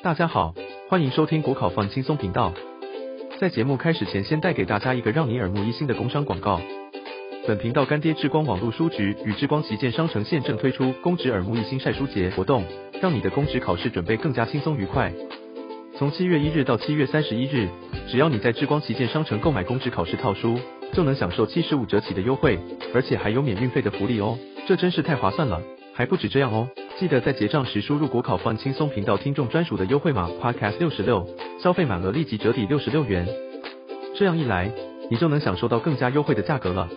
大家好，欢迎收听国考放轻松频道。在节目开始前，先带给大家一个让你耳目一新的工商广告。本频道干爹智光网络书局与智光旗舰商城现正推出公职耳目一新晒书节活动，让你的公职考试准备更加轻松愉快。从七月一日到七月三十一日，只要你在智光旗舰商城购买公职考试套书，就能享受七十五折起的优惠，而且还有免运费的福利哦，这真是太划算了！还不止这样哦。记得在结账时输入国考换轻松频道听众专属的优惠码 Podcast 六十六，消费满额立即折抵六十六元。这样一来，你就能享受到更加优惠的价格了，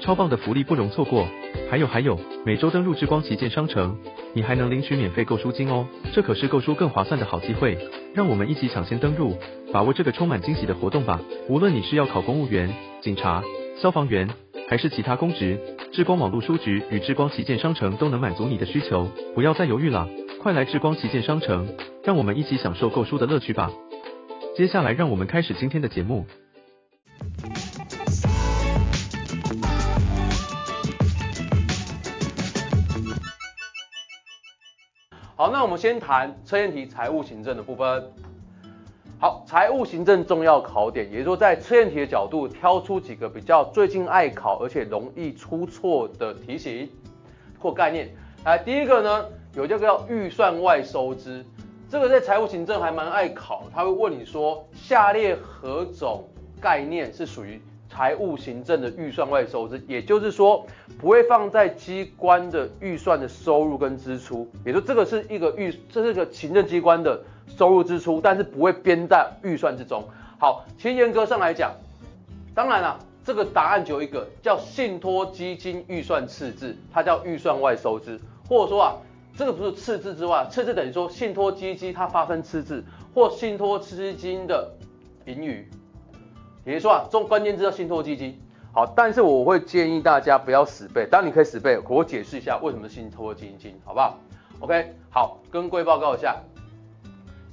超棒的福利不容错过。还有还有，每周登录智光旗舰商城，你还能领取免费购书金哦，这可是购书更划算的好机会。让我们一起抢先登录，把握这个充满惊喜的活动吧！无论你是要考公务员、警察、消防员，还是其他公职。智光网络书局与智光旗舰商城都能满足你的需求，不要再犹豫了，快来智光旗舰商城，让我们一起享受购书的乐趣吧。接下来，让我们开始今天的节目。好，那我们先谈测验题财务行政的部分。好，财务行政重要考点，也就是说，在测验题的角度挑出几个比较最近爱考而且容易出错的题型或概念。来，第一个呢，有这个叫预算外收支，这个在财务行政还蛮爱考，他会问你说，下列何种概念是属于财务行政的预算外收支？也就是说，不会放在机关的预算的收入跟支出，也就这个是一个预，这是一个行政机关的。收入支出，但是不会编在预算之中。好，其实严格上来讲，当然了，这个答案只有一个，叫信托基金预算赤字，它叫预算外收支，或者说啊，这个不是赤字之外，赤字等于说信托基金它发生赤字，或信托基金的盈余。也就是说啊，中关键字叫信托基金。好，但是我会建议大家不要死背，当你可以死背，我解释一下为什么信托基金，好不好？OK，好，跟各位报告一下。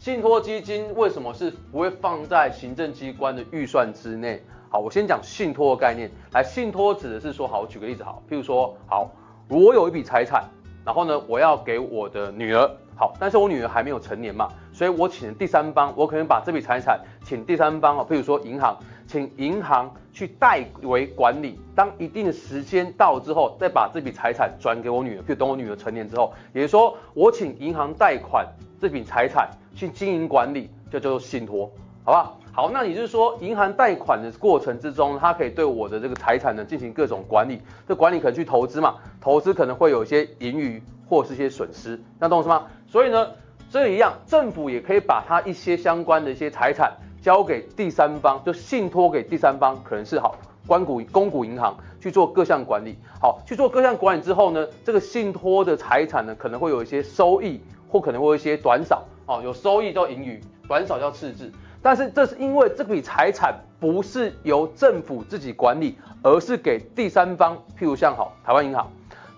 信托基金为什么是不会放在行政机关的预算之内？好，我先讲信托的概念。来，信托指的是说，好，我举个例子，好，譬如说，好，我有一笔财产，然后呢，我要给我的女儿，好，但是我女儿还没有成年嘛，所以我请第三方，我可能把这笔财产请第三方，啊，譬如说银行，请银行去代为管理，当一定的时间到之后，再把这笔财产转给我女儿，就等我女儿成年之后，也就是说，我请银行贷款这笔财产。去经营管理就叫做信托，好吧好？那也就是说，银行贷款的过程之中，它可以对我的这个财产呢进行各种管理。这管理可能去投资嘛，投资可能会有一些盈余或是一些损失，那懂是吗？所以呢，这一样，政府也可以把它一些相关的一些财产交给第三方，就信托给第三方，可能是好关股、公股银行去做各项管理。好，去做各项管理之后呢，这个信托的财产呢，可能会有一些收益，或可能会有一些短少。哦，有收益叫盈余，短少叫赤字。但是这是因为这笔财产不是由政府自己管理，而是给第三方，譬如像好台湾银行，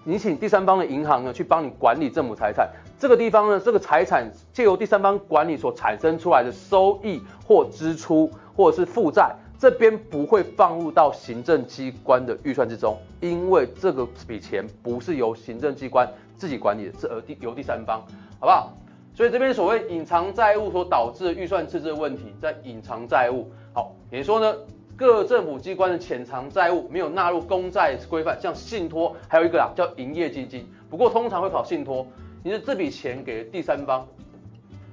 你请第三方的银行呢去帮你管理政府财产，这个地方呢，这个财产借由第三方管理所产生出来的收益或支出或者是负债，这边不会放入到行政机关的预算之中，因为这个笔钱不是由行政机关自己管理的，是而第由第三方，好不好？所以这边所谓隐藏债务所导致的预算赤字问题，在隐藏债务。好，也就说呢，各政府机关的潜藏债务没有纳入公债规范，像信托，还有一个啊叫营业基金。不过通常会考信托，你的这笔钱给第三方，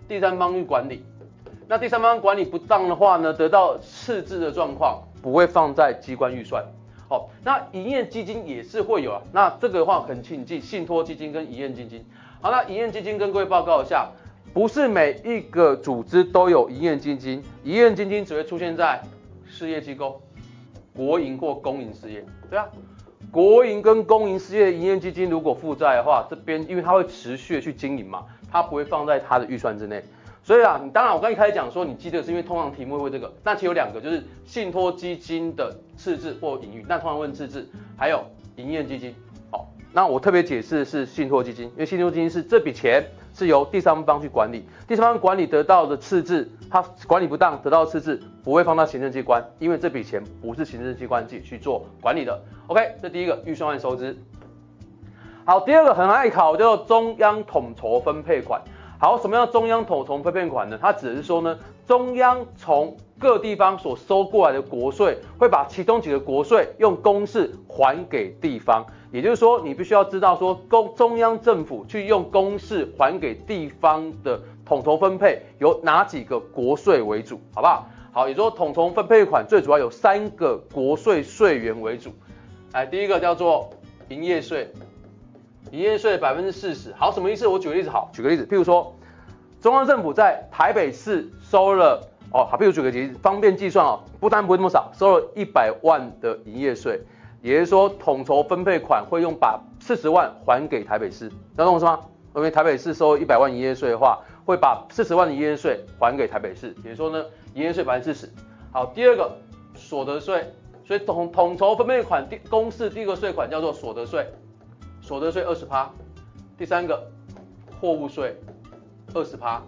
第三方去管理，那第三方管理不当的话呢，得到赤字的状况不会放在机关预算。好，那营业基金也是会有啊，那这个的话很请记信托基金跟营业基金。好，那营业基金跟各位报告一下，不是每一个组织都有营业基金，营业基金只会出现在事业机构、国营或公营事业。对啊，国营跟公营事业营业基金如果负债的话，这边因为它会持续去经营嘛，它不会放在它的预算之内。所以啊，你当然我刚一开始讲说，你记得是因为通常题目会问这个，那其实有两个，就是信托基金的赤字或盈余，那通常问赤字，还有营业基金。那我特别解释是信托基金，因为信托基金是这笔钱是由第三方去管理，第三方管理得到的赤字，它管理不当得到的赤字不会放到行政机关，因为这笔钱不是行政机关自己去做管理的。OK，这第一个预算外收支。好，第二个很爱考叫做中央统筹分配款。好，什么叫中央统筹分配款呢？它指的是说呢，中央从各地方所收过来的国税，会把其中几个国税用公式还给地方。也就是说，你必须要知道说，公中央政府去用公式还给地方的统筹分配，有哪几个国税为主，好不好？好，也就是说统筹分配款最主要有三个国税税源为主。来，第一个叫做营业税，营业税百分之四十。好，什么意思？我举个例子，好，举个例子，譬如说，中央政府在台北市收了，哦，好，譬如举个例子，方便计算哦，不但不会那么少，收了一百万的营业税，也就是说，统筹分配款会用把四十万还给台北市，能懂我意思吗？因为台北市收一百万营业税的话，会把四十万的营业税还给台北市，也就是说呢，营业税百分之四十。好，第二个所得税，所以统统筹分配款第公式第一个税款叫做所得税，所得税二十趴。第三个货物税二十趴。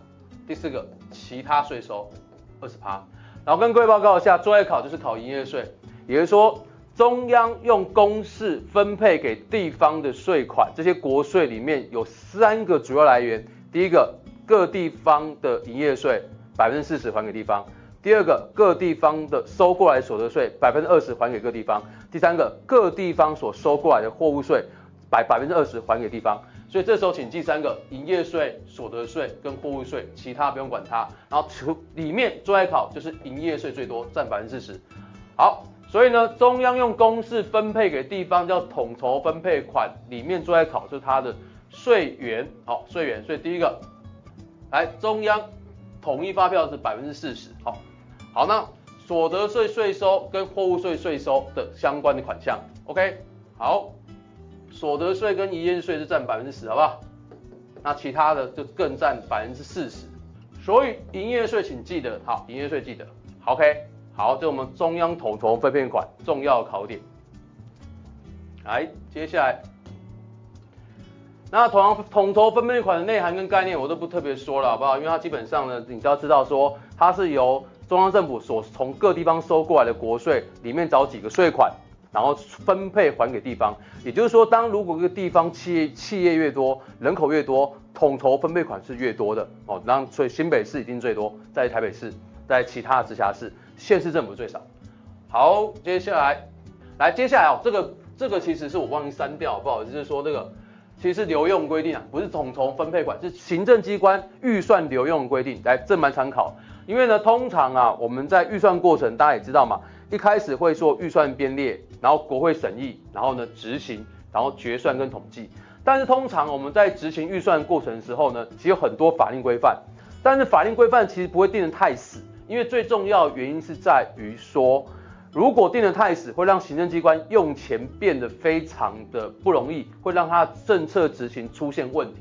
第四个其他税收二十趴。然后跟各位报告一下，最后一考就是考营业税，也就是说中央用公式分配给地方的税款，这些国税里面有三个主要来源，第一个各地方的营业税百分之四十还给地方。第二个，各地方的收过来所得税百分之二十还给各地方；第三个，各地方所收过来的货物税百百分之二十还给地方。所以这时候请记三个：营业税、所得税跟货物税，其他不用管它。然后除里面最爱考就是营业税最多，占百分之四十。好，所以呢，中央用公式分配给地方叫统筹分配款，里面最爱考是它的税源。好，税源。所以第一个，来中央统一发票是百分之四十。好。好，那所得税税收跟货物税税收的相关的款项，OK，好，所得税跟营业税是占百分之十，好不好？那其他的就更占百分之四十。所以营业税请记得，好，营业税记得，OK，好，这是我们中央统筹分配款重要考点。来，接下来，那同样统筹分配款的内涵跟概念我都不特别说了，好不好？因为它基本上呢，你都要知道说它是由中央政府所从各地方收过来的国税里面找几个税款，然后分配还给地方。也就是说，当如果一个地方企业企业越多，人口越多，统筹分配款是越多的哦。那所以新北市一定最多，在台北市，在其他直辖市，县市政府最少。好，接下来，来接下来哦，这个这个其实是我忘记删掉，不好意思，就是说这个其实是留用规定啊，不是统筹分配款，是行政机关预算留用规定。来，这蛮参考。因为呢，通常啊，我们在预算过程，大家也知道嘛，一开始会做预算编列，然后国会审议，然后呢执行，然后决算跟统计。但是通常我们在执行预算过程的时候呢，其实有很多法令规范，但是法令规范其实不会定得太死，因为最重要的原因是在于说，如果定得太死，会让行政机关用钱变得非常的不容易，会让它政策执行出现问题。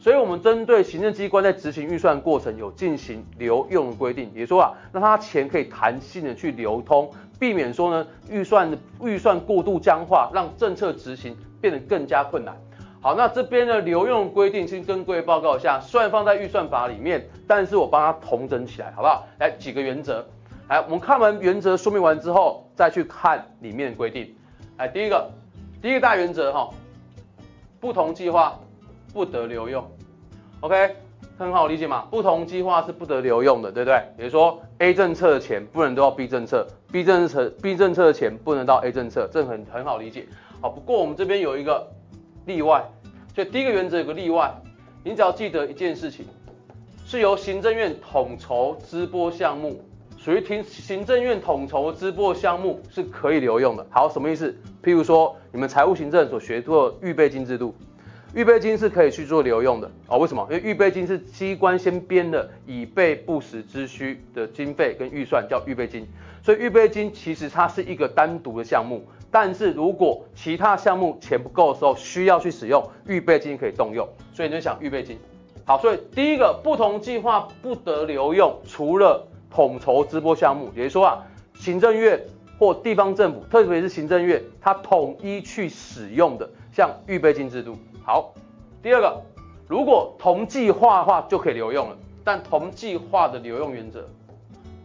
所以，我们针对行政机关在执行预算过程有进行留用的规定，也说啊，让他钱可以弹性的去流通，避免说呢预算的预算过度僵化，让政策执行变得更加困难。好，那这边的留用规定先跟各位报告一下，虽然放在预算法里面，但是我帮他统整起来，好不好？来几个原则，来我们看完原则说明完之后，再去看里面的规定。来第一个，第一个大原则哈，不同计划。不得留用，OK，很好理解嘛？不同计划是不得留用的，对不对？比如说 A 政策的钱不能都到 B 政策，B 政策 B 政策的钱不能到 A 政策，这很很好理解。好，不过我们这边有一个例外，所以第一个原则有个例外，你只要记得一件事情，是由行政院统筹支拨项目，属于听行政院统筹支拨项目是可以留用的。好，什么意思？譬如说你们财务行政所学过预备金制度。预备金是可以去做留用的哦，为什么？因为预备金是机关先编的以备不时之需的经费跟预算，叫预备金。所以预备金其实它是一个单独的项目，但是如果其他项目钱不够的时候，需要去使用预备金可以动用。所以你就想预备金。好，所以第一个不同计划不得留用，除了统筹支拨项目，也就是说啊，行政院或地方政府，特别是行政院，它统一去使用的，像预备金制度。好，第二个，如果同计划的话就可以留用了，但同计划的留用原则，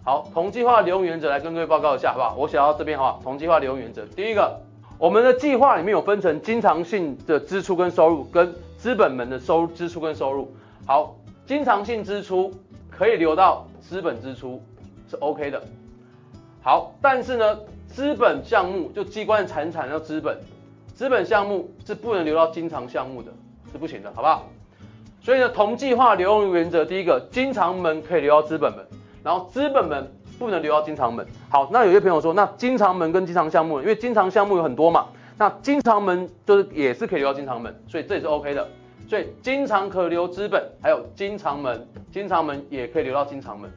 好，同计划留用原则来跟各位报告一下，好不好？我写到这边哈，同计划留用原则，第一个，我们的计划里面有分成经常性的支出跟收入，跟资本门的收入支出跟收入。好，经常性支出可以留到资本支出是 OK 的。好，但是呢，资本项目就机关的财产要资本，资本项目是不能流到经常项目的，是不行的，好不好？所以呢，同计划流用原则，第一个，经常门可以流到资本门，然后资本门不能流到经常门。好，那有些朋友说，那经常门跟经常项目，因为经常项目有很多嘛，那经常门就是也是可以流到经常门，所以这也是 OK 的。所以经常可流资本，还有经常门，经常门也可以流到经常门，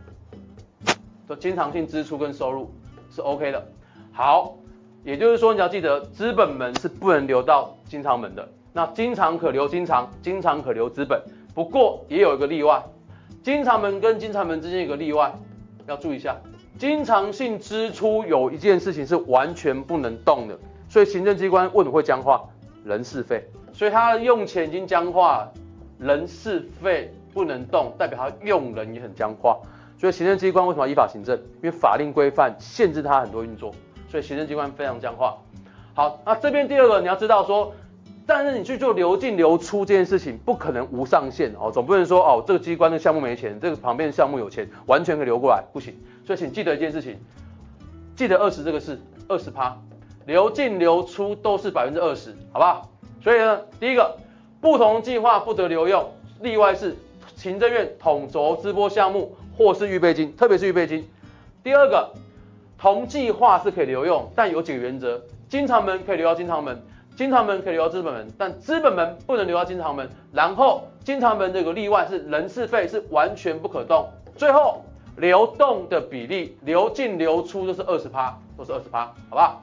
就经常性支出跟收入是 OK 的。好，也就是说你要记得，资本门是不能流到经常门的。那经常可流经常，经常可流资本，不过也有一个例外，经常门跟经常门之间有个例外，要注意一下，经常性支出有一件事情是完全不能动的，所以行政机关为什么会僵化？人事费。所以他用钱已经僵化，人事费不能动，代表他用人也很僵化。所以行政机关为什么要依法行政？因为法令规范限制他很多运作，所以行政机关非常僵化。好，那这边第二个你要知道说，但是你去做流进流出这件事情不可能无上限哦，总不能说哦这个机关的项目没钱，这个旁边的项目有钱，完全可以流过来，不行。所以请记得一件事情，记得二十这个是二十趴，流进流出都是百分之二十，好不好？所以呢，第一个不同计划不得流用，例外是行政院统筹支拨项目或是预备金，特别是预备金。第二个，同计划是可以留用，但有几个原则：经常门可以留到经常门，经常门可以留到资本门，但资本门不能留到经常门。然后经常门这个例外是人事费是完全不可动。最后流动的比例，流进流出都是二十趴，都是二十趴，好不好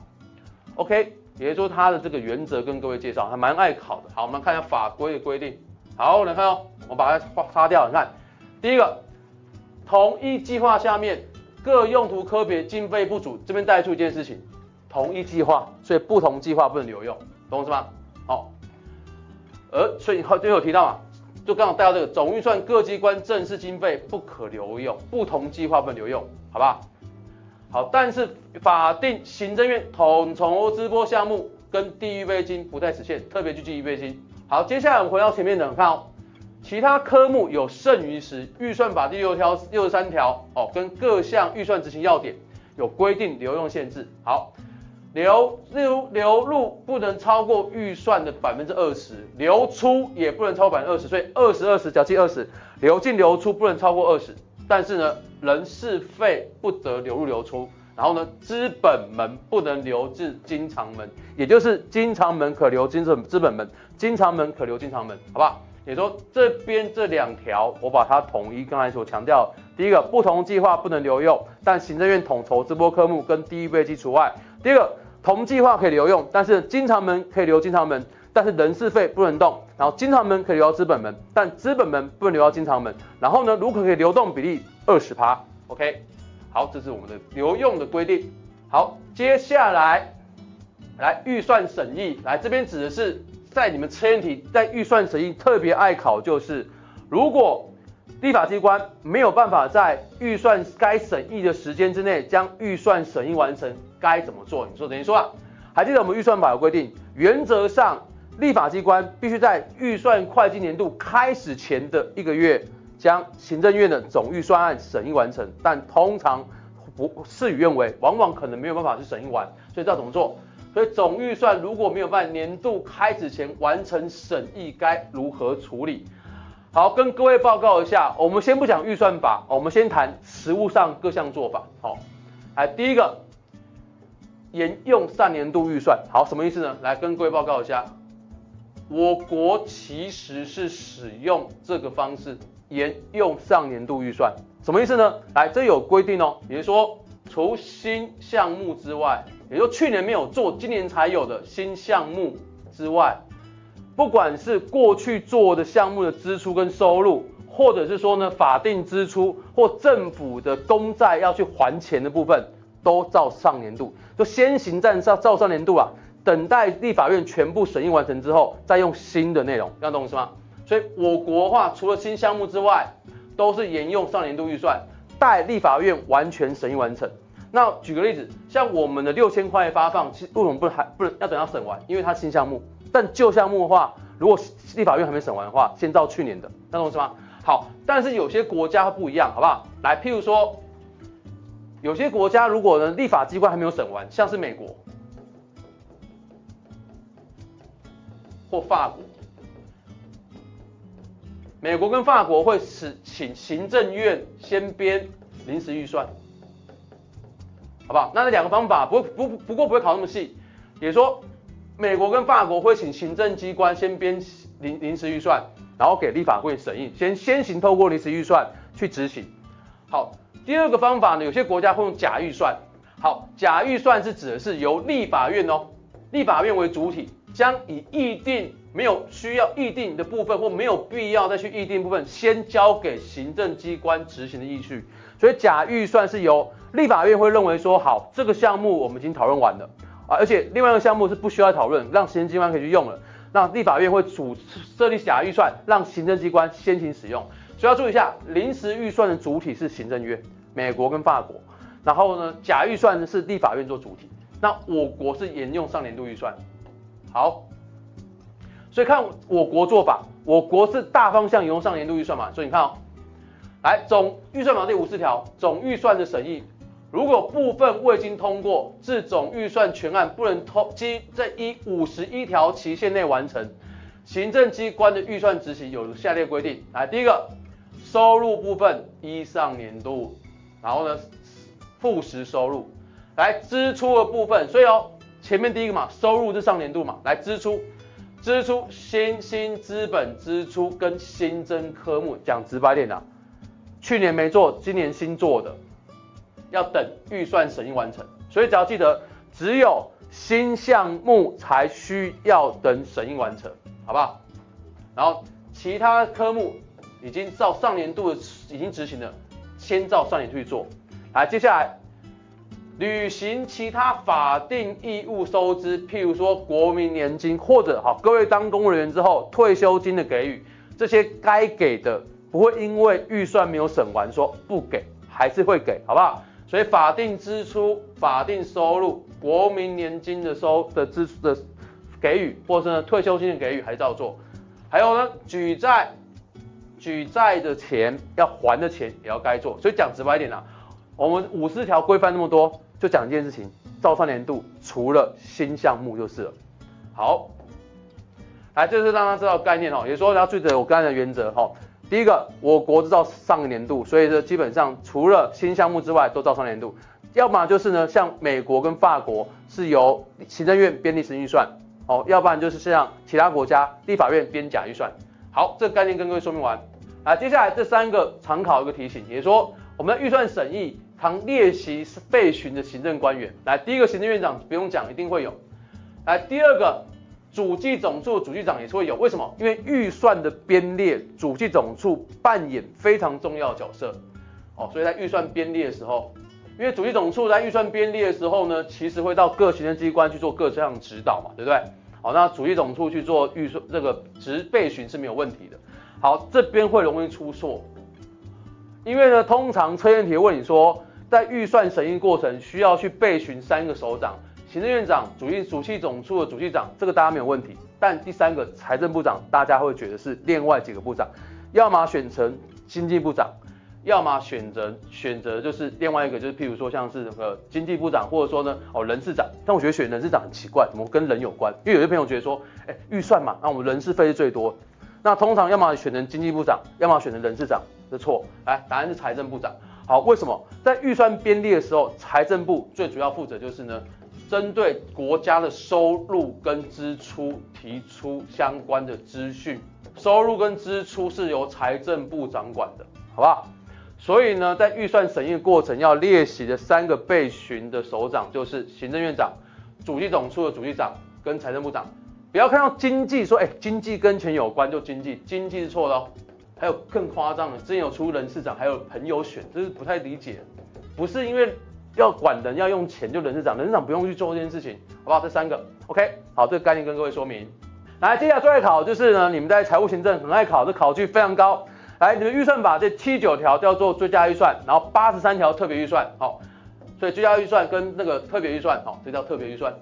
？OK。也就是说，它的这个原则跟各位介绍，还蛮爱考的。好，我们看一下法规的规定。好，来看哦，我把它划擦掉。你看，第一个，同一计划下面各用途科别经费不足，这边带出一件事情，同一计划，所以不同计划不能留用，懂我意思吗？好，而所以后就有提到嘛，就刚好带到这个总预算各机关正式经费不可留用，不同计划不能留用，好不好？但是法定行政院统筹支拨项目跟地域备金不在此限，特别去记预备金。好，接下来我们回到前面的，看哦，其他科目有剩余时，预算法第六条、六十三条哦，跟各项预算执行要点有规定流用限制。好，流入流入不能超过预算的百分之二十，流出也不能超过百分之二十，所以二十二十只要记二十，流进流出不能超过二十。但是呢，人事费不得流入流出，然后呢，资本门不能流至经常门，也就是经常门可流经资资本门，经常门可流经常门，好不好？也说这边这两条，我把它统一，刚才所强调，第一个不同计划不能留用，但行政院统筹直拨科目跟第一备金除外；第二个同计划可以留用，但是经常门可以留经常门。但是人事费不能动，然后经常门可以留到资本门，但资本门不能留到经常门。然后呢，如果可以流动比例二十趴，OK，好，这是我们的流用的规定。好，接下来来预算审议，来这边指的是在你们测验题在预算审议特别爱考，就是如果立法机关没有办法在预算该审议的时间之内将预算审议完成，该怎么做？你说等于说啊，还记得我们预算法有规定，原则上。立法机关必须在预算会计年度开始前的一个月，将行政院的总预算案审议完成，但通常不事与愿违，往往可能没有办法去审议完，所以知道怎么做？所以总预算如果没有办法年度开始前完成审议，该如何处理？好，跟各位报告一下，我们先不讲预算法，我们先谈实务上各项做法。好，来第一个，沿用上年度预算，好，什么意思呢？来跟各位报告一下。我国其实是使用这个方式沿用上年度预算，什么意思呢？来，这有规定哦，也就是说，除新项目之外，也就去年没有做，今年才有的新项目之外，不管是过去做的项目的支出跟收入，或者是说呢法定支出或政府的公债要去还钱的部分，都照上年度，就先行站上照上年度啊。等待立法院全部审议完成之后，再用新的内容，这样懂是吗？所以我国的话，除了新项目之外，都是沿用上年度预算，待立法院完全审议完成。那举个例子，像我们的六千块发放，其实为什么不能还不能要等它审完？因为它新项目。但旧项目的话，如果立法院还没审完的话，先照去年的，那懂是吗？好，但是有些国家不一样，好不好？来，譬如说，有些国家如果呢立法机关还没有审完，像是美国或法国，美国跟法国会使请行政院先编临时预算，好不好？那这两个方法不不不过不会考那么细，也说，美国跟法国会请行政机关先编临临时预算。然后给立法会审议，先先行透过临时预算去执行。好，第二个方法呢，有些国家会用假预算。好，假预算是指的是由立法院哦，立法院为主体，将以议定没有需要议定的部分或没有必要再去议定部分，先交给行政机关执行的依据。所以假预算是由立法院会认为说，好，这个项目我们已经讨论完了啊，而且另外一个项目是不需要讨论，让行政机关可以去用了。那立法院会主设立假预算，让行政机关先行使用。所以要注意一下，临时预算的主体是行政院，美国跟法国。然后呢，假预算是立法院做主体。那我国是沿用上年度预算。好，所以看我国做法，我国是大方向沿用上年度预算嘛。所以你看哦，来总预算法第五十条，总预算的审议。如果部分未经通过，自总预算全案不能通基在依五十一条期限内完成，行政机关的预算执行有下列规定。来，第一个，收入部分依上年度，然后呢，复实收入。来，支出的部分，所以哦，前面第一个嘛，收入是上年度嘛，来支出，支出新兴资本支出跟新增科目，讲直白点啊，去年没做，今年新做的。要等预算审议完成，所以只要记得，只有新项目才需要等审议完成，好不好？然后其他科目已经照上年度的已经执行了，先照上年度去做。来，接下来履行其他法定义务收支，譬如说国民年金或者好，各位当公务人员之后退休金的给予，这些该给的不会因为预算没有审完说不给，还是会给，好不好？所以法定支出、法定收入、国民年金的收的支出的给予，或是呢退休金的给予，还照做。还有呢，举债、举债的钱要还的钱也要该做。所以讲直白一点啊，我们五十条规范那么多，就讲一件事情：照上年度，除了新项目就是了。好，来，这是让他知道概念哦，也说你要记得我刚才的原则哈。第一个，我国是照上个年度，所以说基本上除了新项目之外都照上年度。要么就是呢，像美国跟法国是由行政院编立时预算，哦，要不然就是像其他国家立法院编假预算。好，这个概念跟各位说明完。啊，接下来这三个常考一个题型，也就是说我们的预算审议常列席备询的行政官员。来，第一个行政院长不用讲，一定会有。来，第二个。主计总处主计长也是会有，为什么？因为预算的编列，主计总处扮演非常重要的角色，哦，所以在预算编列的时候，因为主计总处在预算编列的时候呢，其实会到各行政机关去做各项指导嘛，对不对？好，那主计总处去做预算这个执备询是没有问题的。好，这边会容易出错，因为呢，通常测验题问你说，在预算审议过程需要去备询三个首长。行政院长、主席主计总处的主计长，这个大家没有问题。但第三个财政部长，大家会觉得是另外几个部长，要么选成经济部长，要么选择选择就是另外一个，就是譬如说像是那个经济部长，或者说呢哦人事长。但我觉得选人事长很奇怪，怎么跟人有关？因为有些朋友觉得说，哎预算嘛，那我们人事费是最多。那通常要么选成经济部长，要么选成人事长，这错。来，答案是财政部长。好，为什么？在预算编列的时候，财政部最主要负责就是呢？针对国家的收入跟支出提出相关的资讯，收入跟支出是由财政部掌管的，好不好？所以呢，在预算审议过程要列席的三个备询的首长就是行政院长、主计总处的主计长跟财政部长。不要看到经济说，哎，经济跟钱有关就经济，经济是错的哦。还有更夸张的，之前有出人事长，还有朋友选，这是不太理解，不是因为。要管人要用钱，就人事长，人事长不用去做这件事情，好不好？这三个，OK，好，这个概念跟各位说明。来，接下来最爱考就是呢，你们在财务行政很爱考，这考据非常高。来，你们预算法这七九条叫做追加预算，然后八十三条特别预算，好，所以追加预算跟那个特别预算，好，这叫特别预算。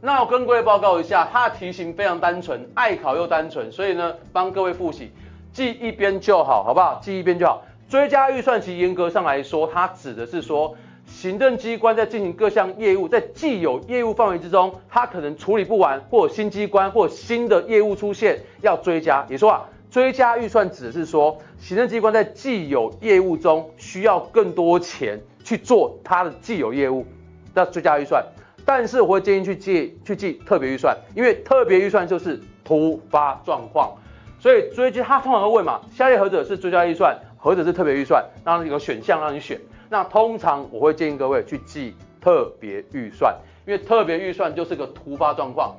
那我跟各位报告一下，它的题型非常单纯，爱考又单纯，所以呢，帮各位复习。记一边就好，好不好？记一边就好。追加预算其实严格上来说，它指的是说，行政机关在进行各项业务，在既有业务范围之中，它可能处理不完，或新机关或新的业务出现要追加。也说啊，追加预算指的是说，行政机关在既有业务中需要更多钱去做它的既有业务，要追加预算。但是我会建议去记去记特别预算，因为特别预算就是突发状况，所以追加他通常会问嘛，下列何者是追加预算？何者是特别预算，让有个选项让你选。那通常我会建议各位去记特别预算，因为特别预算就是个突发状况。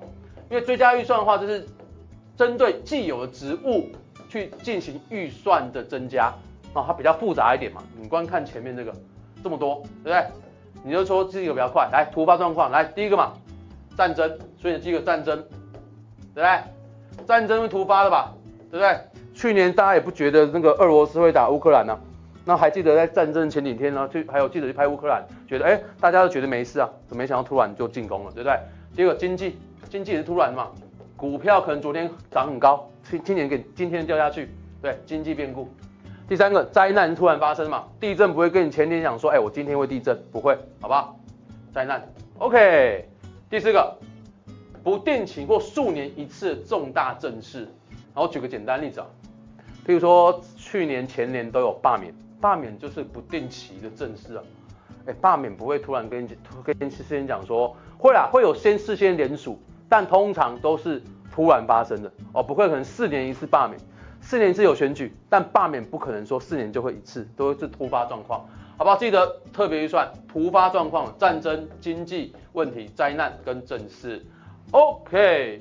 因为追加预算的话，就是针对既有的职务去进行预算的增加啊，它比较复杂一点嘛。你观看前面这个这么多，对不对？你就说这个比较快，来突发状况，来第一个嘛，战争，所以你记个战争，对不对？战争是突发的吧，对不对？去年大家也不觉得那个俄罗斯会打乌克兰呢、那还记得在战争前几天呢，就还有记者去拍乌克兰，觉得哎，大家都觉得没事啊，怎么没想到突然就进攻了，对不对？结果经济，经济是突然嘛，股票可能昨天涨很高，今今年给今天掉下去，对，经济变故。第三个灾难突然发生嘛，地震不会跟你前天讲说，哎，我今天会地震，不会，好不好？灾难，OK。第四个，不定期或数年一次的重大政事，然后举个简单例子啊。比如说去年前年都有罢免，罢免就是不定期的政事啊，哎，罢免不会突然跟跟事先讲说会啊，会有先事先联署，但通常都是突然发生的。哦，不会可能四年一次罢免，四年一次有选举，但罢免不可能说四年就会一次，都是突发状况，好不好？记得特别预算、突发状况、战争、经济问题、灾难跟政事，OK。